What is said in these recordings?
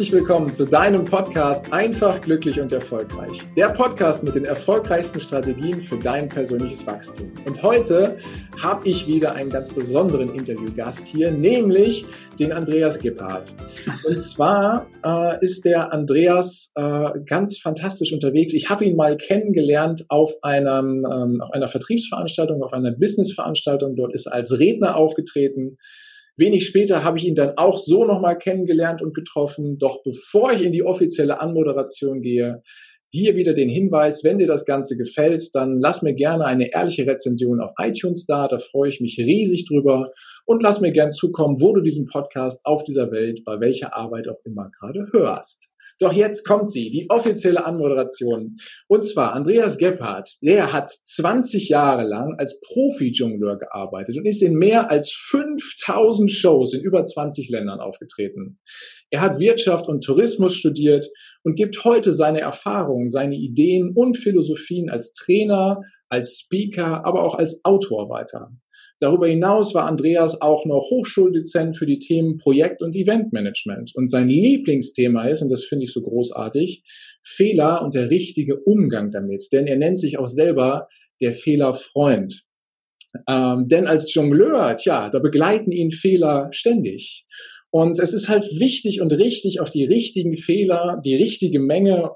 Herzlich willkommen zu deinem Podcast Einfach, glücklich und erfolgreich. Der Podcast mit den erfolgreichsten Strategien für dein persönliches Wachstum. Und heute habe ich wieder einen ganz besonderen Interviewgast hier, nämlich den Andreas Gebhardt. Und zwar äh, ist der Andreas äh, ganz fantastisch unterwegs. Ich habe ihn mal kennengelernt auf, einem, ähm, auf einer Vertriebsveranstaltung, auf einer Businessveranstaltung. Dort ist er als Redner aufgetreten. Wenig später habe ich ihn dann auch so nochmal kennengelernt und getroffen. Doch bevor ich in die offizielle Anmoderation gehe, hier wieder den Hinweis, wenn dir das Ganze gefällt, dann lass mir gerne eine ehrliche Rezension auf iTunes da, da freue ich mich riesig drüber und lass mir gern zukommen, wo du diesen Podcast auf dieser Welt, bei welcher Arbeit auch immer gerade hörst. Doch jetzt kommt sie, die offizielle Anmoderation. Und zwar Andreas Gebhardt, der hat 20 Jahre lang als Profi-Jongleur gearbeitet und ist in mehr als 5000 Shows in über 20 Ländern aufgetreten. Er hat Wirtschaft und Tourismus studiert und gibt heute seine Erfahrungen, seine Ideen und Philosophien als Trainer, als Speaker, aber auch als Autor weiter. Darüber hinaus war Andreas auch noch Hochschuldezent für die Themen Projekt- und Eventmanagement. Und sein Lieblingsthema ist, und das finde ich so großartig, Fehler und der richtige Umgang damit. Denn er nennt sich auch selber der Fehlerfreund. Ähm, denn als Jongleur, tja, da begleiten ihn Fehler ständig. Und es ist halt wichtig und richtig, auf die richtigen Fehler, die richtige Menge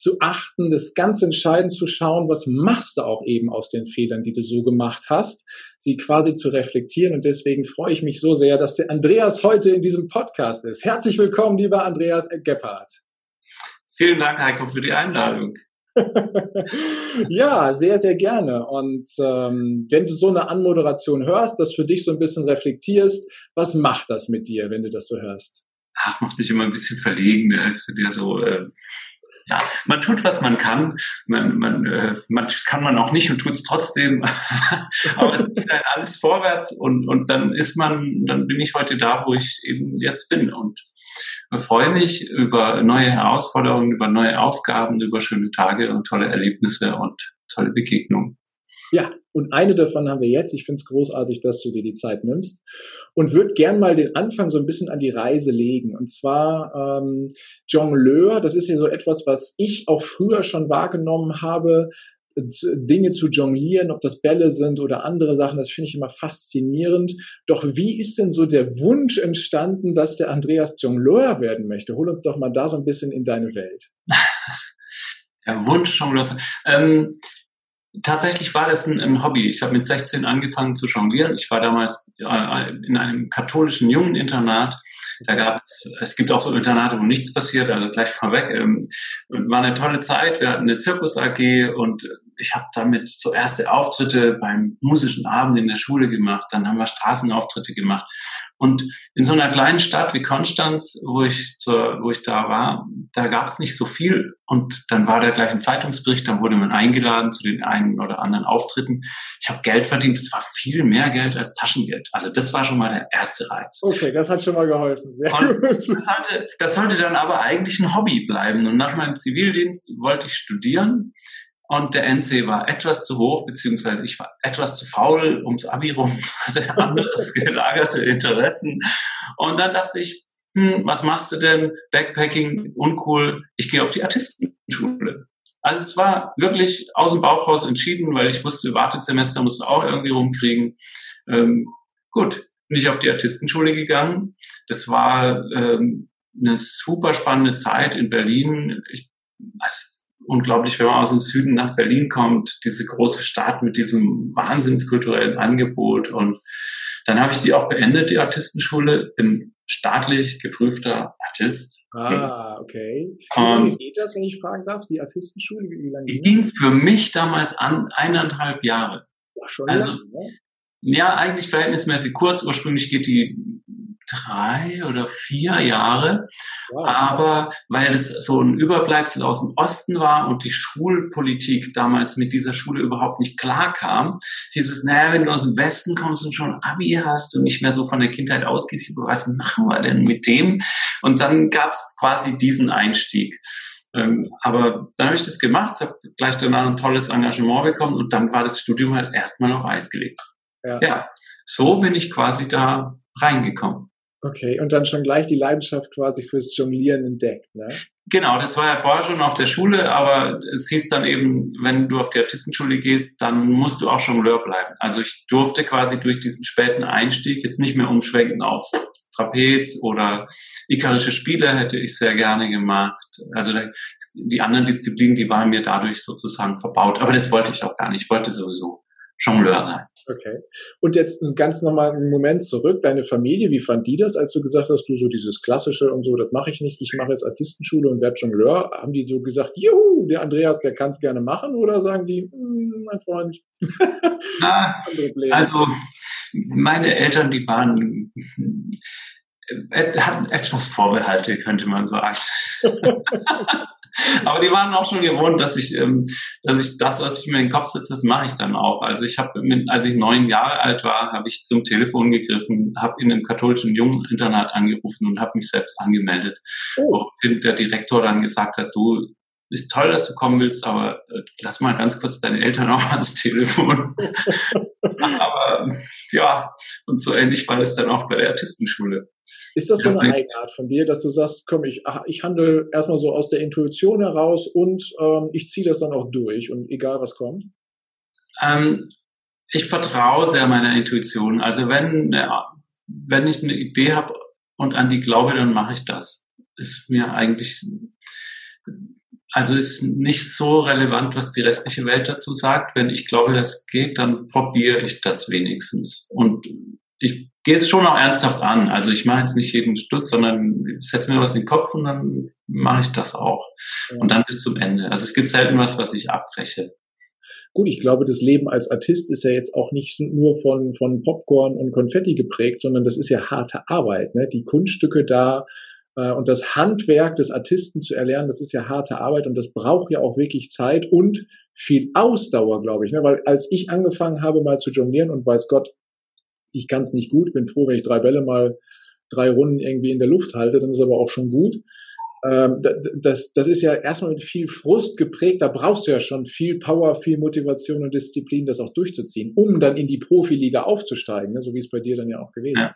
zu achten, das ganz entscheidend zu schauen, was machst du auch eben aus den Fehlern, die du so gemacht hast, sie quasi zu reflektieren. Und deswegen freue ich mich so sehr, dass der Andreas heute in diesem Podcast ist. Herzlich willkommen, lieber Andreas Gebhardt. Vielen Dank, Heiko, für die Einladung. ja, sehr, sehr gerne. Und ähm, wenn du so eine Anmoderation hörst, das für dich so ein bisschen reflektierst, was macht das mit dir, wenn du das so hörst? Ach, macht mich immer ein bisschen verlegen, ne? der so äh, ja, man tut, was man kann. Man, man, äh, manches kann man auch nicht und tut es trotzdem. Aber es geht halt alles vorwärts und, und dann ist man, dann bin ich heute da, wo ich eben jetzt bin und freue mich über neue Herausforderungen, über neue Aufgaben, über schöne Tage und tolle Erlebnisse und tolle Begegnungen. Ja, und eine davon haben wir jetzt. Ich finde es großartig, dass du dir die Zeit nimmst und würde gern mal den Anfang so ein bisschen an die Reise legen. Und zwar ähm, Jongleur, das ist ja so etwas, was ich auch früher schon wahrgenommen habe, Dinge zu jonglieren, ob das Bälle sind oder andere Sachen, das finde ich immer faszinierend. Doch wie ist denn so der Wunsch entstanden, dass der Andreas Jongleur werden möchte? Hol uns doch mal da so ein bisschen in deine Welt. Der Wunsch Jongleur zu. Ähm, Tatsächlich war das ein, ein Hobby. Ich habe mit 16 angefangen zu jonglieren. Ich war damals äh, in einem katholischen Jungeninternat. Da gab es, es gibt auch so Internate, wo nichts passiert, also gleich vorweg. Ähm, war eine tolle Zeit. Wir hatten eine Zirkus AG und ich habe damit so erste Auftritte beim musischen Abend in der Schule gemacht. Dann haben wir Straßenauftritte gemacht. Und in so einer kleinen Stadt wie Konstanz, wo ich, zur, wo ich da war, da gab es nicht so viel. Und dann war da gleich ein Zeitungsbericht, dann wurde man eingeladen zu den einen oder anderen Auftritten. Ich habe Geld verdient, das war viel mehr Geld als Taschengeld. Also das war schon mal der erste Reiz. Okay, das hat schon mal geholfen. Sehr das, sollte, das sollte dann aber eigentlich ein Hobby bleiben. Und nach meinem Zivildienst wollte ich studieren und der NC war etwas zu hoch, beziehungsweise ich war etwas zu faul ums Abi rum, hatte anderes gelagerte Interessen. Und dann dachte ich, hm, was machst du denn? Backpacking, uncool. Ich gehe auf die Artistenschule. Also es war wirklich aus dem Bauch raus entschieden, weil ich wusste, Wartesemester musst du auch irgendwie rumkriegen. Ähm, gut, bin ich auf die Artistenschule gegangen. Das war ähm, eine super spannende Zeit in Berlin. Ich, also unglaublich, wenn man aus dem Süden nach Berlin kommt, diese große Stadt mit diesem wahnsinnskulturellen Angebot. Und dann habe ich die auch beendet, die Artistenschule, bin staatlich geprüfter Artist. Ah, okay. Wie lange geht das, wenn ich fragen darf, die Artistenschule? Wie lange die ging für mich damals an eineinhalb Jahre. War schon also, lang, ne? Ja, eigentlich verhältnismäßig kurz. Ursprünglich geht die drei oder vier Jahre. Wow. Aber weil es so ein Überbleibsel aus dem Osten war und die Schulpolitik damals mit dieser Schule überhaupt nicht klar kam, hieß es, naja, wenn du aus dem Westen kommst und schon Abi hast und nicht mehr so von der Kindheit ausgehst, was machen wir denn mit dem? Und dann gab es quasi diesen Einstieg. Ähm, aber dann habe ich das gemacht, habe gleich danach ein tolles Engagement bekommen und dann war das Studium halt erstmal auf Eis gelegt. Ja. ja, so bin ich quasi da reingekommen. Okay, und dann schon gleich die Leidenschaft quasi fürs Jonglieren entdeckt, ne? Genau, das war ja vorher schon auf der Schule, aber es hieß dann eben, wenn du auf die Artistenschule gehst, dann musst du auch Jongleur bleiben. Also ich durfte quasi durch diesen späten Einstieg jetzt nicht mehr umschwenken auf Trapez oder ikarische Spiele hätte ich sehr gerne gemacht. Also die anderen Disziplinen, die waren mir dadurch sozusagen verbaut. Aber das wollte ich auch gar nicht. Ich wollte sowieso Jongleur sein. Okay. Und jetzt einen ganz normalen Moment zurück. Deine Familie, wie fand die das, als du gesagt hast, du so dieses Klassische und so, das mache ich nicht, ich mache jetzt Artistenschule und werde Jongleur. Haben die so gesagt, juhu, der Andreas, der kann es gerne machen? Oder sagen die, hm, mein Freund, ah, Also, meine Eltern, die waren, äh, hatten etwas Vorbehalte, könnte man sagen. Aber die waren auch schon gewohnt, dass ich, ähm, dass ich das, was ich mir in den Kopf setze, das mache ich dann auch. Also ich habe, als ich neun Jahre alt war, habe ich zum Telefon gegriffen, habe in einem katholischen Jungeninternat angerufen und habe mich selbst angemeldet. Oh. Woraufhin der Direktor dann gesagt hat, du, ist toll, dass du kommen willst, aber äh, lass mal ganz kurz deine Eltern auch ans Telefon. aber ja, und so ähnlich war es dann auch bei der Artistenschule. Ist das so eine Eigenart von dir, dass du sagst, komm, ich, ich handle erstmal so aus der Intuition heraus und ähm, ich ziehe das dann auch durch und egal was kommt? Ähm, ich vertraue sehr meiner Intuition. Also wenn, ja, wenn ich eine Idee habe und an die glaube, dann mache ich das. Ist mir eigentlich, also ist nicht so relevant, was die restliche Welt dazu sagt. Wenn ich glaube, das geht, dann probiere ich das wenigstens. Und ich gehe es schon auch ernsthaft an. Also ich mache jetzt nicht jeden Stuss, sondern setze mir was in den Kopf und dann mache ich das auch. Und dann bis zum Ende. Also es gibt selten was, was ich abbreche. Gut, ich glaube, das Leben als Artist ist ja jetzt auch nicht nur von, von Popcorn und Konfetti geprägt, sondern das ist ja harte Arbeit. Ne? Die Kunststücke da und das Handwerk des Artisten zu erlernen, das ist ja harte Arbeit und das braucht ja auch wirklich Zeit und viel Ausdauer, glaube ich. Ne? Weil als ich angefangen habe, mal zu jonglieren und weiß Gott, ich kann es nicht gut, bin froh, wenn ich drei Bälle mal drei Runden irgendwie in der Luft halte, dann ist aber auch schon gut. Ähm, das, das ist ja erstmal mit viel Frust geprägt, da brauchst du ja schon viel Power, viel Motivation und Disziplin, das auch durchzuziehen, um dann in die Profiliga aufzusteigen, ne? so wie es bei dir dann ja auch gewesen ist. Ja.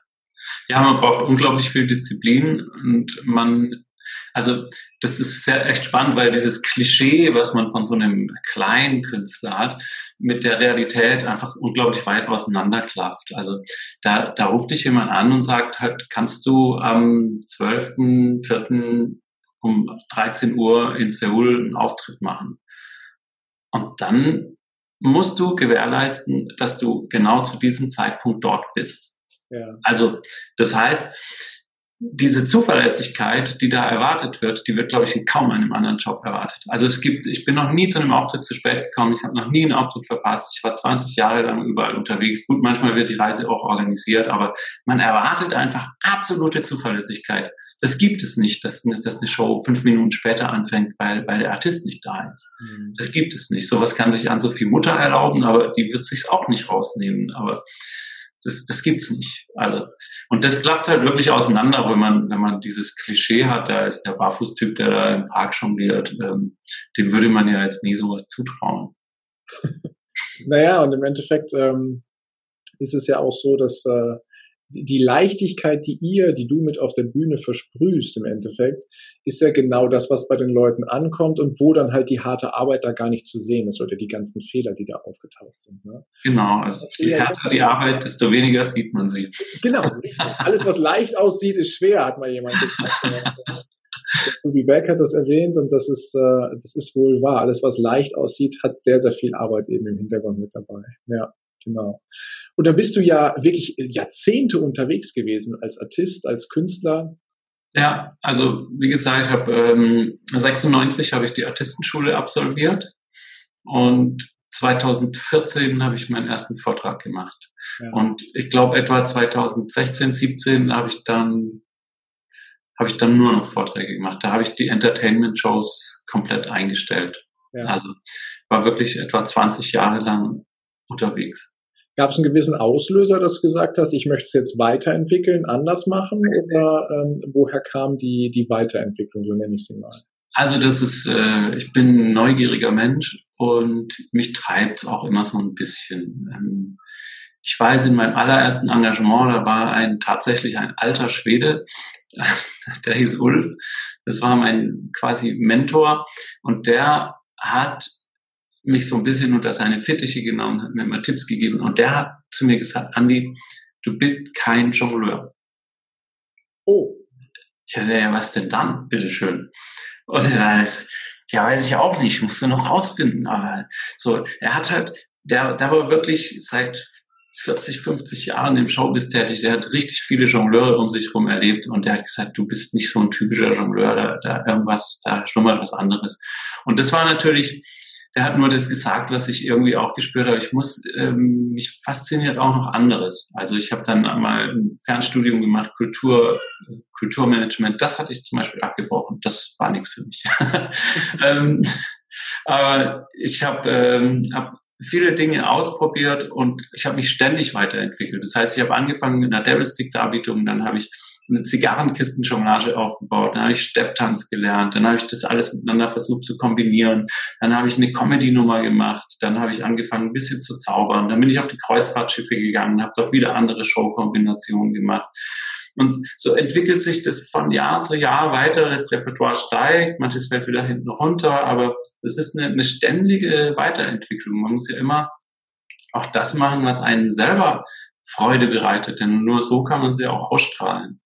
Ja, man braucht unglaublich viel Disziplin und man also das ist sehr echt spannend, weil dieses Klischee, was man von so einem kleinen Künstler hat, mit der Realität einfach unglaublich weit auseinanderklafft. Also da, da ruft dich jemand an und sagt halt, kannst du am 12.04. um 13 Uhr in Seoul einen Auftritt machen? Und dann musst du gewährleisten, dass du genau zu diesem Zeitpunkt dort bist. Ja. Also das heißt, diese Zuverlässigkeit, die da erwartet wird, die wird, glaube ich, in kaum einem anderen Job erwartet. Also es gibt, ich bin noch nie zu einem Auftritt zu spät gekommen, ich habe noch nie einen Auftritt verpasst, ich war 20 Jahre lang überall unterwegs. Gut, manchmal wird die Reise auch organisiert, aber man erwartet einfach absolute Zuverlässigkeit. Das gibt es nicht, dass, dass eine Show fünf Minuten später anfängt, weil, weil der Artist nicht da ist. Mhm. Das gibt es nicht. Sowas kann sich an Sophie Mutter erlauben, aber die wird sich's auch nicht rausnehmen. Aber das, das gibt's nicht. Also, und das klafft halt wirklich auseinander, wenn man, wenn man dieses Klischee hat, da ist der Barfußtyp, der da im Park jongliert, ähm, dem würde man ja jetzt nie sowas zutrauen. naja, und im Endeffekt ähm, ist es ja auch so, dass äh, die Leichtigkeit, die ihr, die du mit auf der Bühne versprühst im Endeffekt, ist ja genau das, was bei den Leuten ankommt und wo dann halt die harte Arbeit da gar nicht zu sehen ist oder die ganzen Fehler, die da aufgetaucht sind. Ne? Genau, also je härter die Arbeit, desto weniger sieht man sie. Genau, richtig. Alles, was leicht aussieht, ist schwer, hat mal jemand gesagt. Toby Beck hat das erwähnt und das ist, äh, das ist wohl wahr. Alles, was leicht aussieht, hat sehr, sehr viel Arbeit eben im Hintergrund mit dabei. Ja. Genau. Und da bist du ja wirklich Jahrzehnte unterwegs gewesen als Artist, als Künstler. Ja, also wie gesagt, ich habe ähm, 96 habe ich die Artistenschule absolviert und 2014 habe ich meinen ersten Vortrag gemacht. Ja. Und ich glaube etwa 2016, 17 habe ich dann habe ich dann nur noch Vorträge gemacht. Da habe ich die Entertainment Shows komplett eingestellt. Ja. Also war wirklich etwa 20 Jahre lang unterwegs. Gab es einen gewissen Auslöser, dass du gesagt hast, ich möchte es jetzt weiterentwickeln, anders machen? Oder ähm, woher kam die, die Weiterentwicklung, so nenne ich sie mal? Also das ist, äh, ich bin ein neugieriger Mensch und mich treibt es auch immer so ein bisschen. Ähm, ich weiß, in meinem allerersten Engagement, da war ein tatsächlich ein alter Schwede, der hieß Ulf. Das war mein quasi Mentor und der hat mich so ein bisschen unter seine Fittiche genommen, hat mir immer Tipps gegeben und der hat zu mir gesagt, Andi, du bist kein Jongleur. Oh. Ich dachte, ja, was denn dann? Bitteschön. Und dann ist, ja, weiß ich auch nicht, musst du noch rausfinden. Aber so, er hat halt, der, der war wirklich seit 40, 50 Jahren im Showbiz tätig. Der hat richtig viele Jongleure um sich herum erlebt und der hat gesagt, du bist nicht so ein typischer Jongleur, da, da irgendwas, da schlummert was anderes. Und das war natürlich, der hat nur das gesagt, was ich irgendwie auch gespürt habe. Ich muss, ähm, mich fasziniert auch noch anderes. Also ich habe dann mal ein Fernstudium gemacht, Kultur, Kulturmanagement. Das hatte ich zum Beispiel abgebrochen. Das war nichts für mich. ähm, aber ich habe ähm, hab viele Dinge ausprobiert und ich habe mich ständig weiterentwickelt. Das heißt, ich habe angefangen mit einer Devil-Stick-Darbietung, dann habe ich eine Zigarrenkistenjonglage aufgebaut, dann habe ich Stepptanz gelernt, dann habe ich das alles miteinander versucht zu kombinieren, dann habe ich eine Comedy-Nummer gemacht, dann habe ich angefangen ein bisschen zu zaubern, dann bin ich auf die Kreuzfahrtschiffe gegangen, habe dort wieder andere Showkombinationen gemacht. Und so entwickelt sich das von Jahr zu Jahr weiter. Das Repertoire steigt, manches fällt wieder hinten runter, aber das ist eine, eine ständige Weiterentwicklung. Man muss ja immer auch das machen, was einen selber Freude bereitet, denn nur so kann man sie auch ausstrahlen.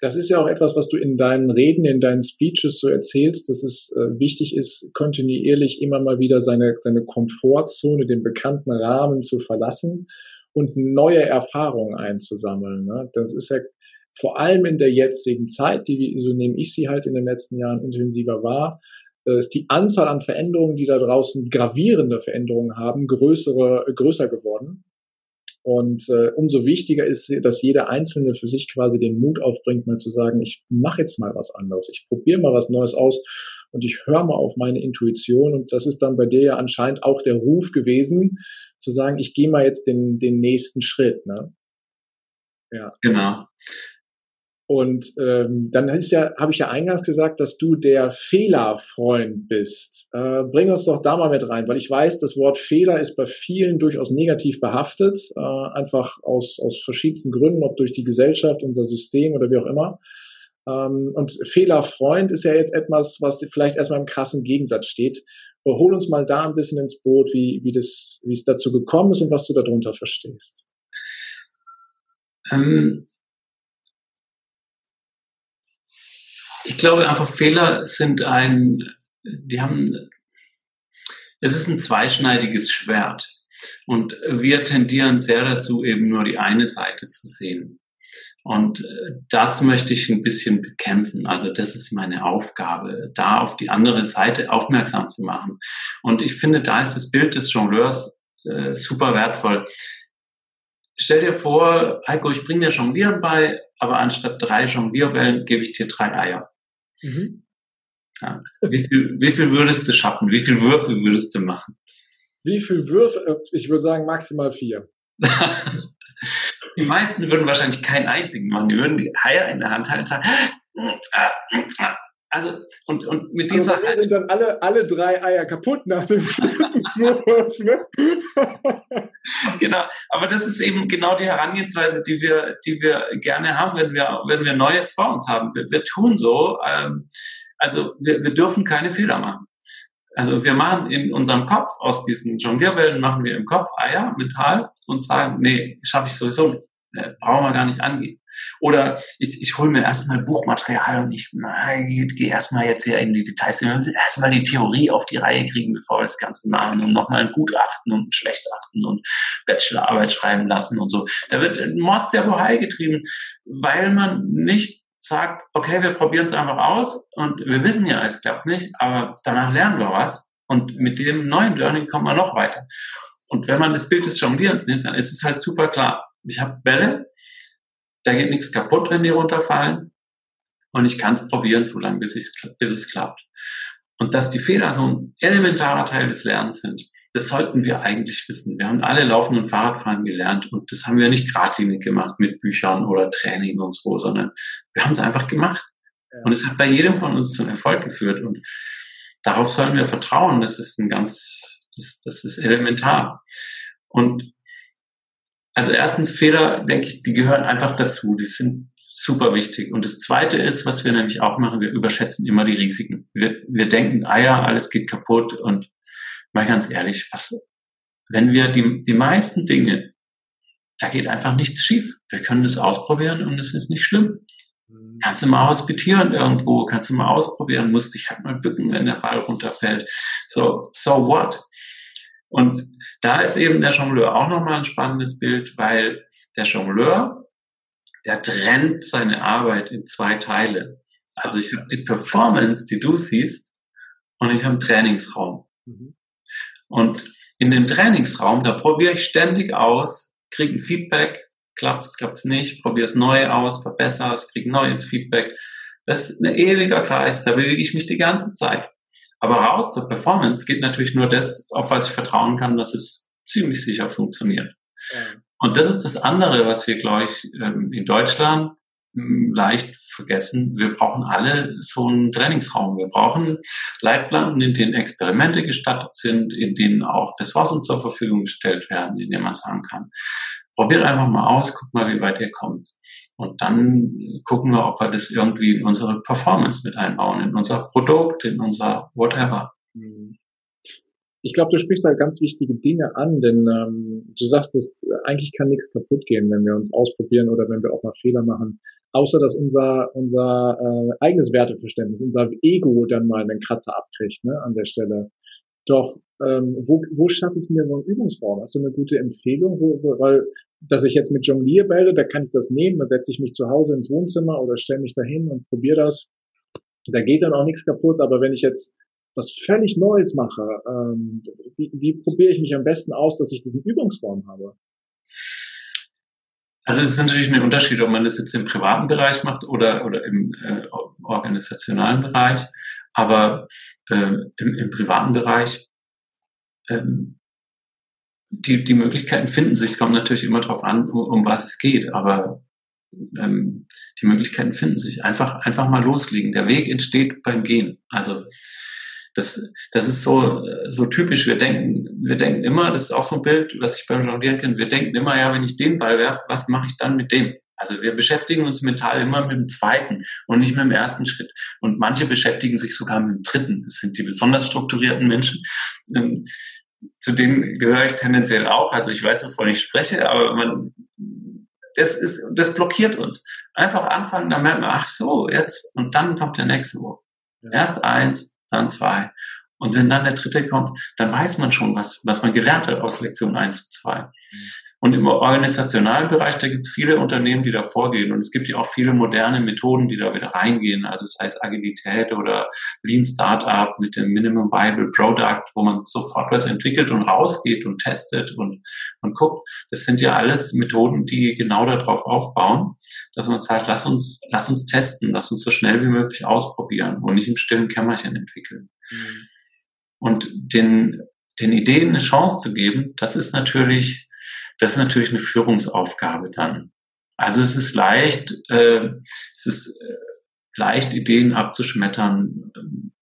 Das ist ja auch etwas, was du in deinen Reden, in deinen Speeches so erzählst, dass es äh, wichtig ist, kontinuierlich immer mal wieder seine, seine Komfortzone, den bekannten Rahmen zu verlassen und neue Erfahrungen einzusammeln. Ne? Das ist ja vor allem in der jetzigen Zeit, die, so nehme ich sie halt in den letzten Jahren intensiver wahr, äh, ist die Anzahl an Veränderungen, die da draußen gravierende Veränderungen haben, größere, größer geworden. Und äh, umso wichtiger ist, dass jeder Einzelne für sich quasi den Mut aufbringt, mal zu sagen, ich mache jetzt mal was anderes, ich probiere mal was Neues aus und ich höre mal auf meine Intuition. Und das ist dann bei dir ja anscheinend auch der Ruf gewesen, zu sagen, ich gehe mal jetzt den, den nächsten Schritt. Ne? Ja. Genau. Und ähm, dann ist ja, habe ich ja eingangs gesagt, dass du der Fehlerfreund bist. Äh, bring uns doch da mal mit rein, weil ich weiß, das Wort Fehler ist bei vielen durchaus negativ behaftet, äh, einfach aus, aus verschiedensten Gründen, ob durch die Gesellschaft, unser System oder wie auch immer. Ähm, und Fehlerfreund ist ja jetzt etwas, was vielleicht erstmal im krassen Gegensatz steht. Hol uns mal da ein bisschen ins Boot, wie, wie, das, wie es dazu gekommen ist und was du darunter verstehst. Ähm Ich glaube einfach, Fehler sind ein, die haben, es ist ein zweischneidiges Schwert. Und wir tendieren sehr dazu, eben nur die eine Seite zu sehen. Und äh, das möchte ich ein bisschen bekämpfen. Also das ist meine Aufgabe, da auf die andere Seite aufmerksam zu machen. Und ich finde, da ist das Bild des Jongleurs äh, super wertvoll. Stell dir vor, Heiko, ich bringe dir Jonglieren bei, aber anstatt drei Jonglierbällen gebe ich dir drei Eier. Mhm. Ja. Wie, viel, wie viel würdest du schaffen? Wie viel Würfel würdest du machen? Wie viel Würfel? Äh, ich würde sagen maximal vier. die meisten würden wahrscheinlich keinen einzigen machen. Die würden die Eier in der Hand halten und sagen, also und, und mit dieser also sind dann alle alle drei Eier kaputt nach dem Wurf, ne? genau aber das ist eben genau die Herangehensweise die wir die wir gerne haben wenn wir wenn wir Neues vor uns haben. Wir, wir tun so ähm, also wir, wir dürfen keine Fehler machen. Also wir machen in unserem Kopf aus diesen Jonglierbällen machen wir im Kopf Eier mental und sagen nee schaffe ich sowieso nicht. Äh, brauchen wir gar nicht angehen oder ich, ich hole mir erstmal Buchmaterial und ich gehe erstmal jetzt hier in die Details. Wir müssen erstmal die Theorie auf die Reihe kriegen, bevor wir das Ganze machen und nochmal ein Gutachten und ein Schlechter und Bachelorarbeit schreiben lassen und so. Da wird Mords der Bohai getrieben, weil man nicht sagt, okay, wir probieren es einfach aus und wir wissen ja, es klappt nicht, aber danach lernen wir was und mit dem neuen Learning kommen wir noch weiter. Und wenn man das Bild des Jonglierens nimmt, dann ist es halt super klar. Ich habe Bälle, da geht nichts kaputt, wenn die runterfallen. Und ich kann es probieren, so lange, bis, bis es klappt. Und dass die Fehler so ein elementarer Teil des Lernens sind, das sollten wir eigentlich wissen. Wir haben alle Laufen und Fahrradfahren gelernt und das haben wir nicht geradlinig gemacht mit Büchern oder Training und so, sondern wir haben es einfach gemacht. Ja. Und es hat bei jedem von uns zum Erfolg geführt und darauf sollen wir vertrauen. Das ist ein ganz, das, das ist elementar. Und also erstens Fehler, denke ich, die gehören einfach dazu. Die sind super wichtig. Und das Zweite ist, was wir nämlich auch machen, wir überschätzen immer die Risiken. Wir, wir denken, ah ja, alles geht kaputt. Und mal ganz ehrlich, was, wenn wir die, die meisten Dinge, da geht einfach nichts schief. Wir können das ausprobieren und es ist nicht schlimm. Mhm. Kannst du mal hospitieren irgendwo, kannst du mal ausprobieren, musst dich halt mal bücken, wenn der Ball runterfällt. So, so what? Und da ist eben der Jongleur auch nochmal ein spannendes Bild, weil der Jongleur der trennt seine Arbeit in zwei Teile. Also ich habe die Performance, die du siehst, und ich habe einen Trainingsraum. Mhm. Und in dem Trainingsraum, da probiere ich ständig aus, kriege ein Feedback, klappt's, klappt's nicht, probiere es neu aus, verbessere es, kriege neues Feedback. Das ist ein ewiger Kreis, da bewege ich mich die ganze Zeit. Aber raus zur Performance geht natürlich nur das, auf was ich vertrauen kann, dass es ziemlich sicher funktioniert. Ja. Und das ist das andere, was wir, glaube ich, ähm, in Deutschland hm, leicht vergessen. Wir brauchen alle so einen Trainingsraum. Wir brauchen Leitplanken, in denen Experimente gestattet sind, in denen auch Ressourcen zur Verfügung gestellt werden, in denen man sagen kann, probiert einfach mal aus, guck mal, wie weit ihr kommt. Und dann gucken wir, ob wir das irgendwie in unsere Performance mit einbauen, in unser Produkt, in unser whatever. Mhm ich glaube, du sprichst da ganz wichtige Dinge an, denn ähm, du sagst, dass eigentlich kann nichts kaputt gehen, wenn wir uns ausprobieren oder wenn wir auch mal Fehler machen, außer dass unser unser äh, eigenes Werteverständnis, unser Ego dann mal einen Kratzer abkriegt ne, an der Stelle. Doch ähm, wo, wo schaffe ich mir so einen Übungsraum? Hast du eine gute Empfehlung, wo, wo, weil dass ich jetzt mit Jonglier werde, da kann ich das nehmen, dann setze ich mich zu Hause ins Wohnzimmer oder stelle mich dahin und probiere das. Da geht dann auch nichts kaputt, aber wenn ich jetzt was völlig Neues mache, ähm, wie, wie probiere ich mich am besten aus, dass ich diesen Übungsraum habe? Also es ist natürlich ein Unterschied, ob man das jetzt im privaten Bereich macht oder, oder im äh, organisationalen Bereich. Aber äh, im, im privaten Bereich ähm, die, die Möglichkeiten finden sich. Es kommt natürlich immer darauf an, um, um was es geht. Aber ähm, die Möglichkeiten finden sich. Einfach, einfach mal loslegen. Der Weg entsteht beim Gehen. Also das, das ist so, so typisch. Wir denken, wir denken immer, das ist auch so ein Bild, was ich beim Jonglieren kenne, wir denken immer, ja, wenn ich den Ball werfe, was mache ich dann mit dem? Also wir beschäftigen uns mental immer mit dem zweiten und nicht mit dem ersten Schritt. Und manche beschäftigen sich sogar mit dem dritten. Das sind die besonders strukturierten Menschen. Zu denen gehöre ich tendenziell auch. Also ich weiß, wovon ich spreche, aber man, das ist, das blockiert uns. Einfach anfangen, dann merkt man, ach so, jetzt, und dann kommt der nächste Wurf. Erst eins, dann zwei. Und wenn dann der dritte kommt, dann weiß man schon, was, was man gelernt hat aus Lektion eins zu zwei. Und im organisationalen Bereich, da gibt es viele Unternehmen, die da vorgehen. Und es gibt ja auch viele moderne Methoden, die da wieder reingehen. Also sei es Agilität oder Lean Startup mit dem Minimum Viable Product, wo man sofort was entwickelt und rausgeht und testet und, und guckt. Das sind ja alles Methoden, die genau darauf aufbauen, dass man sagt, lass uns, lass uns testen, lass uns so schnell wie möglich ausprobieren und nicht im stillen Kämmerchen entwickeln. Mhm. Und den, den Ideen eine Chance zu geben, das ist natürlich, das ist natürlich eine Führungsaufgabe dann. Also es ist leicht, äh, es ist äh, leicht, Ideen abzuschmettern.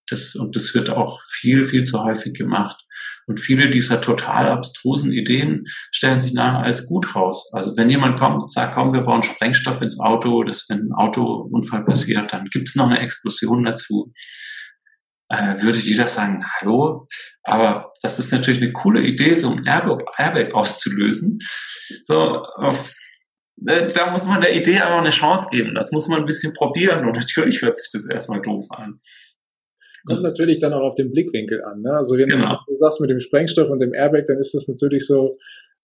Das, und das wird auch viel, viel zu häufig gemacht. Und viele dieser total abstrusen Ideen stellen sich nachher als gut raus. Also wenn jemand kommt und sagt, komm, wir bauen Sprengstoff ins Auto, dass wenn ein Autounfall passiert, dann gibt's noch eine Explosion dazu äh, würde jeder sagen, hallo, aber das ist natürlich eine coole Idee, so ein Airbag, Airbag auszulösen. So, auf, ne, da muss man der Idee aber eine Chance geben. Das muss man ein bisschen probieren und natürlich hört sich das erstmal doof an. Kommt natürlich dann auch auf den Blickwinkel an. Ne? Also wenn genau. du sagst mit dem Sprengstoff und dem Airbag, dann ist das natürlich so,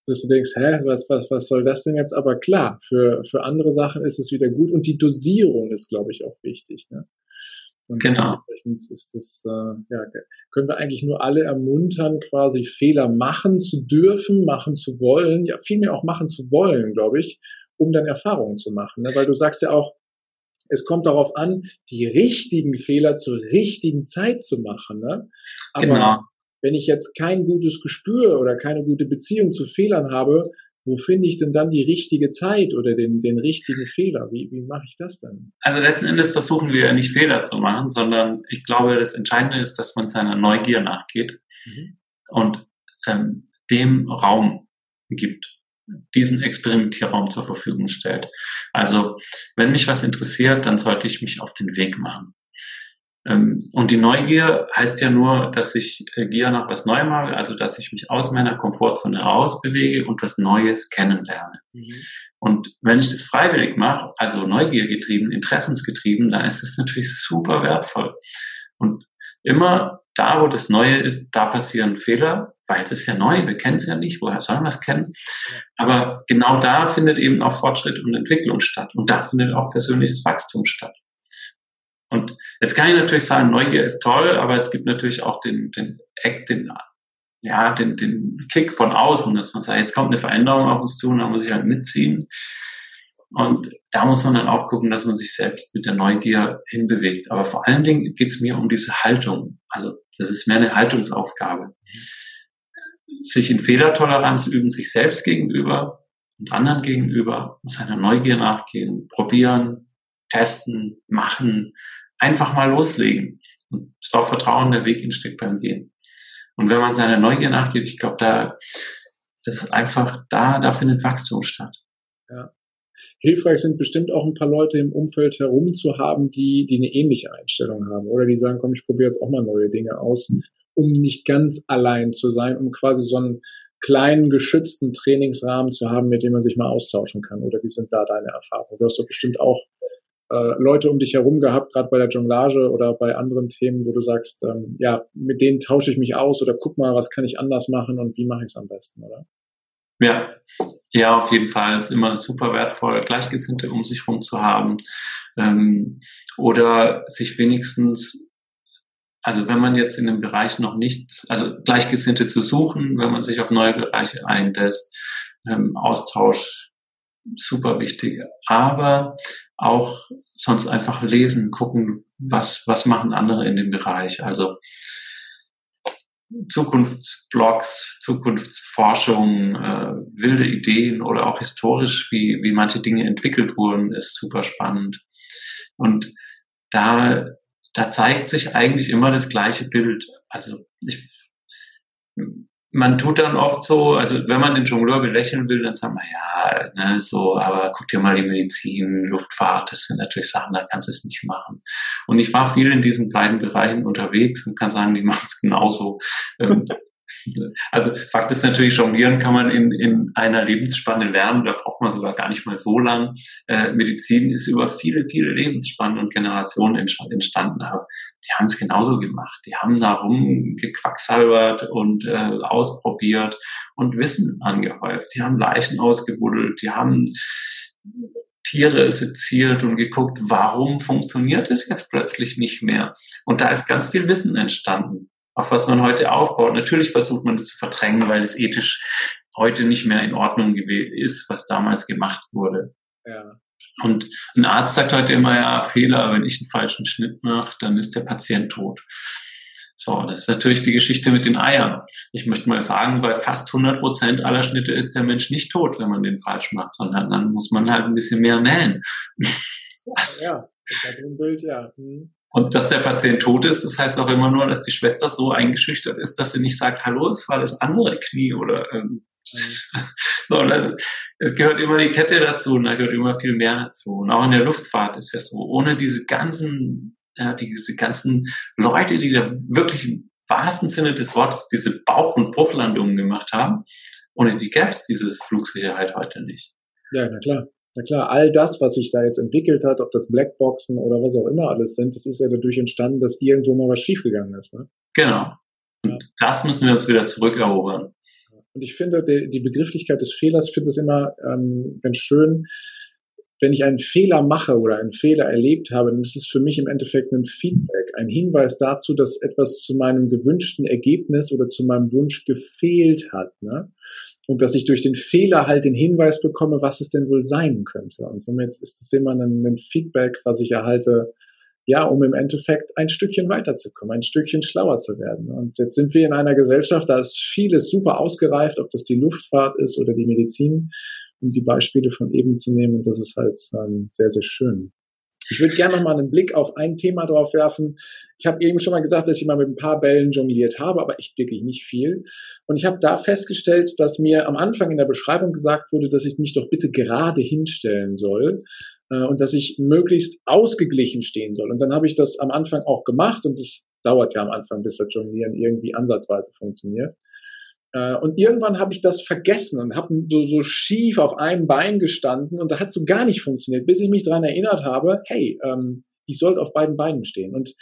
dass du denkst, hä, was, was, was soll das denn jetzt? Aber klar, für, für andere Sachen ist es wieder gut und die Dosierung ist, glaube ich, auch wichtig. Ne? Und genau. dementsprechend ist das, äh, ja, können wir eigentlich nur alle ermuntern, quasi Fehler machen zu dürfen, machen zu wollen, ja, vielmehr auch machen zu wollen, glaube ich, um dann Erfahrungen zu machen. Ne? Weil du sagst ja auch, es kommt darauf an, die richtigen Fehler zur richtigen Zeit zu machen. Ne? Aber genau. wenn ich jetzt kein gutes Gespür oder keine gute Beziehung zu Fehlern habe, wo finde ich denn dann die richtige Zeit oder den, den richtigen Fehler? Wie, wie mache ich das dann? Also letzten Endes versuchen wir ja nicht Fehler zu machen, sondern ich glaube, das Entscheidende ist, dass man seiner Neugier nachgeht mhm. und ähm, dem Raum gibt. diesen Experimentierraum zur Verfügung stellt. Also wenn mich was interessiert, dann sollte ich mich auf den Weg machen. Ähm, und die Neugier heißt ja nur, dass ich äh, Gier nach was Neuem habe, also dass ich mich aus meiner Komfortzone rausbewege und was Neues kennenlerne. Mhm. Und wenn ich das freiwillig mache, also neugiergetrieben, interessensgetrieben, dann ist das natürlich super wertvoll. Und immer da, wo das Neue ist, da passieren Fehler, weil es ist ja neu, wir kennen es ja nicht, woher sollen wir es kennen? Aber genau da findet eben auch Fortschritt und Entwicklung statt. Und da findet auch persönliches Wachstum statt. Und jetzt kann ich natürlich sagen, Neugier ist toll, aber es gibt natürlich auch den, den Act, den, ja, den, den Kick von außen, dass man sagt, jetzt kommt eine Veränderung auf uns zu und da muss ich halt mitziehen. Und da muss man dann auch gucken, dass man sich selbst mit der Neugier hinbewegt. Aber vor allen Dingen geht es mir um diese Haltung. Also das ist mehr eine Haltungsaufgabe. Sich in Fehlertoleranz üben, sich selbst gegenüber und anderen gegenüber, seiner Neugier nachgehen, probieren, testen, machen, einfach mal loslegen und darauf vertrauen, der Weg entsteht beim Gehen. Und wenn man seiner Neugier nachgeht, ich glaube, da, das ist einfach, da, da findet Wachstum statt. Ja. Hilfreich sind bestimmt auch ein paar Leute im Umfeld herum zu haben, die, die eine ähnliche Einstellung haben oder die sagen, komm, ich probiere jetzt auch mal neue Dinge aus, um nicht ganz allein zu sein, um quasi so einen kleinen, geschützten Trainingsrahmen zu haben, mit dem man sich mal austauschen kann. Oder wie sind da deine Erfahrungen? Du hast doch bestimmt auch äh, Leute um dich herum gehabt, gerade bei der Jonglage oder bei anderen Themen, wo du sagst, ähm, ja, mit denen tausche ich mich aus oder guck mal, was kann ich anders machen und wie mache ich es am besten, oder? Ja, ja, auf jeden Fall. Ist immer super wertvoll, Gleichgesinnte um sich herum zu haben. Ähm, oder sich wenigstens, also wenn man jetzt in dem Bereich noch nicht, also Gleichgesinnte zu suchen, wenn man sich auf neue Bereiche einlässt, ähm, Austausch super wichtig. Aber auch sonst einfach lesen, gucken, was, was machen andere in dem Bereich. Also Zukunftsblogs, Zukunftsforschung, äh, wilde Ideen oder auch historisch, wie, wie manche Dinge entwickelt wurden, ist super spannend. Und da, da zeigt sich eigentlich immer das gleiche Bild. Also ich, man tut dann oft so, also wenn man den Jongleur belächeln will, dann sagt man, ja, ne, so, aber guck dir mal die Medizin, Luftfahrt, das sind natürlich Sachen, da kannst du es nicht machen. Und ich war viel in diesen beiden Bereichen unterwegs und kann sagen, die machen es genauso. Ähm, also Fakt ist natürlich, jonglieren kann man in, in einer Lebensspanne lernen, da braucht man sogar gar nicht mal so lang. Äh, Medizin ist über viele, viele Lebensspannen und Generationen entstanden. Aber die haben es genauso gemacht. Die haben da rumgequacksalbert und äh, ausprobiert und Wissen angehäuft. Die haben Leichen ausgebuddelt, die haben Tiere seziert und geguckt, warum funktioniert es jetzt plötzlich nicht mehr. Und da ist ganz viel Wissen entstanden auf was man heute aufbaut. Natürlich versucht man das zu verdrängen, weil es ethisch heute nicht mehr in Ordnung ist, was damals gemacht wurde. Ja. Und ein Arzt sagt heute immer, ja, Fehler, wenn ich einen falschen Schnitt mache, dann ist der Patient tot. So, das ist natürlich die Geschichte mit den Eiern. Ich möchte mal sagen, bei fast 100 Prozent aller Schnitte ist der Mensch nicht tot, wenn man den falsch macht, sondern dann muss man halt ein bisschen mehr nähen. Also, ja, ist ein Bild, ja. Hm. Und dass der Patient tot ist, das heißt auch immer nur, dass die Schwester so eingeschüchtert ist, dass sie nicht sagt, hallo, es war das andere Knie oder ähm, so, es gehört immer die Kette dazu und da gehört immer viel mehr dazu. Und auch in der Luftfahrt ist ja so, ohne diese ganzen, ja, diese ganzen Leute, die da wirklich im wahrsten Sinne des Wortes diese Bauch- und Bruchlandungen gemacht haben, ohne die gäbe es diese Flugsicherheit heute nicht. Ja, na klar. Na klar, all das, was sich da jetzt entwickelt hat, ob das Blackboxen oder was auch immer alles sind, das ist ja dadurch entstanden, dass irgendwo mal was schiefgegangen ist. Ne? Genau. Und ja. das müssen wir uns wieder zurückerobern. Und ich finde, die, die Begrifflichkeit des Fehlers, ich finde es immer ähm, ganz schön, wenn ich einen Fehler mache oder einen Fehler erlebt habe, dann ist es für mich im Endeffekt ein Feedback, ein Hinweis dazu, dass etwas zu meinem gewünschten Ergebnis oder zu meinem Wunsch gefehlt hat. Ne? und dass ich durch den Fehler halt den Hinweis bekomme, was es denn wohl sein könnte. Und somit ist es immer ein, ein Feedback, was ich erhalte, ja, um im Endeffekt ein Stückchen weiterzukommen, ein Stückchen schlauer zu werden. Und jetzt sind wir in einer Gesellschaft, da ist vieles super ausgereift, ob das die Luftfahrt ist oder die Medizin, um die Beispiele von eben zu nehmen. Und das ist halt ähm, sehr, sehr schön. Ich würde gerne noch mal einen Blick auf ein Thema drauf werfen. Ich habe eben schon mal gesagt, dass ich mal mit ein paar Bällen jongliert habe, aber echt wirklich nicht viel. Und ich habe da festgestellt, dass mir am Anfang in der Beschreibung gesagt wurde, dass ich mich doch bitte gerade hinstellen soll äh, und dass ich möglichst ausgeglichen stehen soll. Und dann habe ich das am Anfang auch gemacht und das dauert ja am Anfang, bis das Jonglieren irgendwie ansatzweise funktioniert. Äh, und irgendwann habe ich das vergessen und habe so, so schief auf einem Bein gestanden und da hat so gar nicht funktioniert, bis ich mich daran erinnert habe, hey, ähm, ich sollte auf beiden Beinen stehen. Und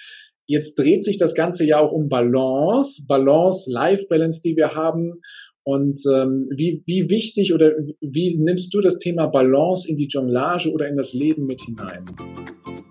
jetzt dreht sich das Ganze ja auch um Balance, Balance, Life Balance, die wir haben. Und ähm, wie, wie wichtig oder wie nimmst du das Thema Balance in die Jonglage oder in das Leben mit hinein?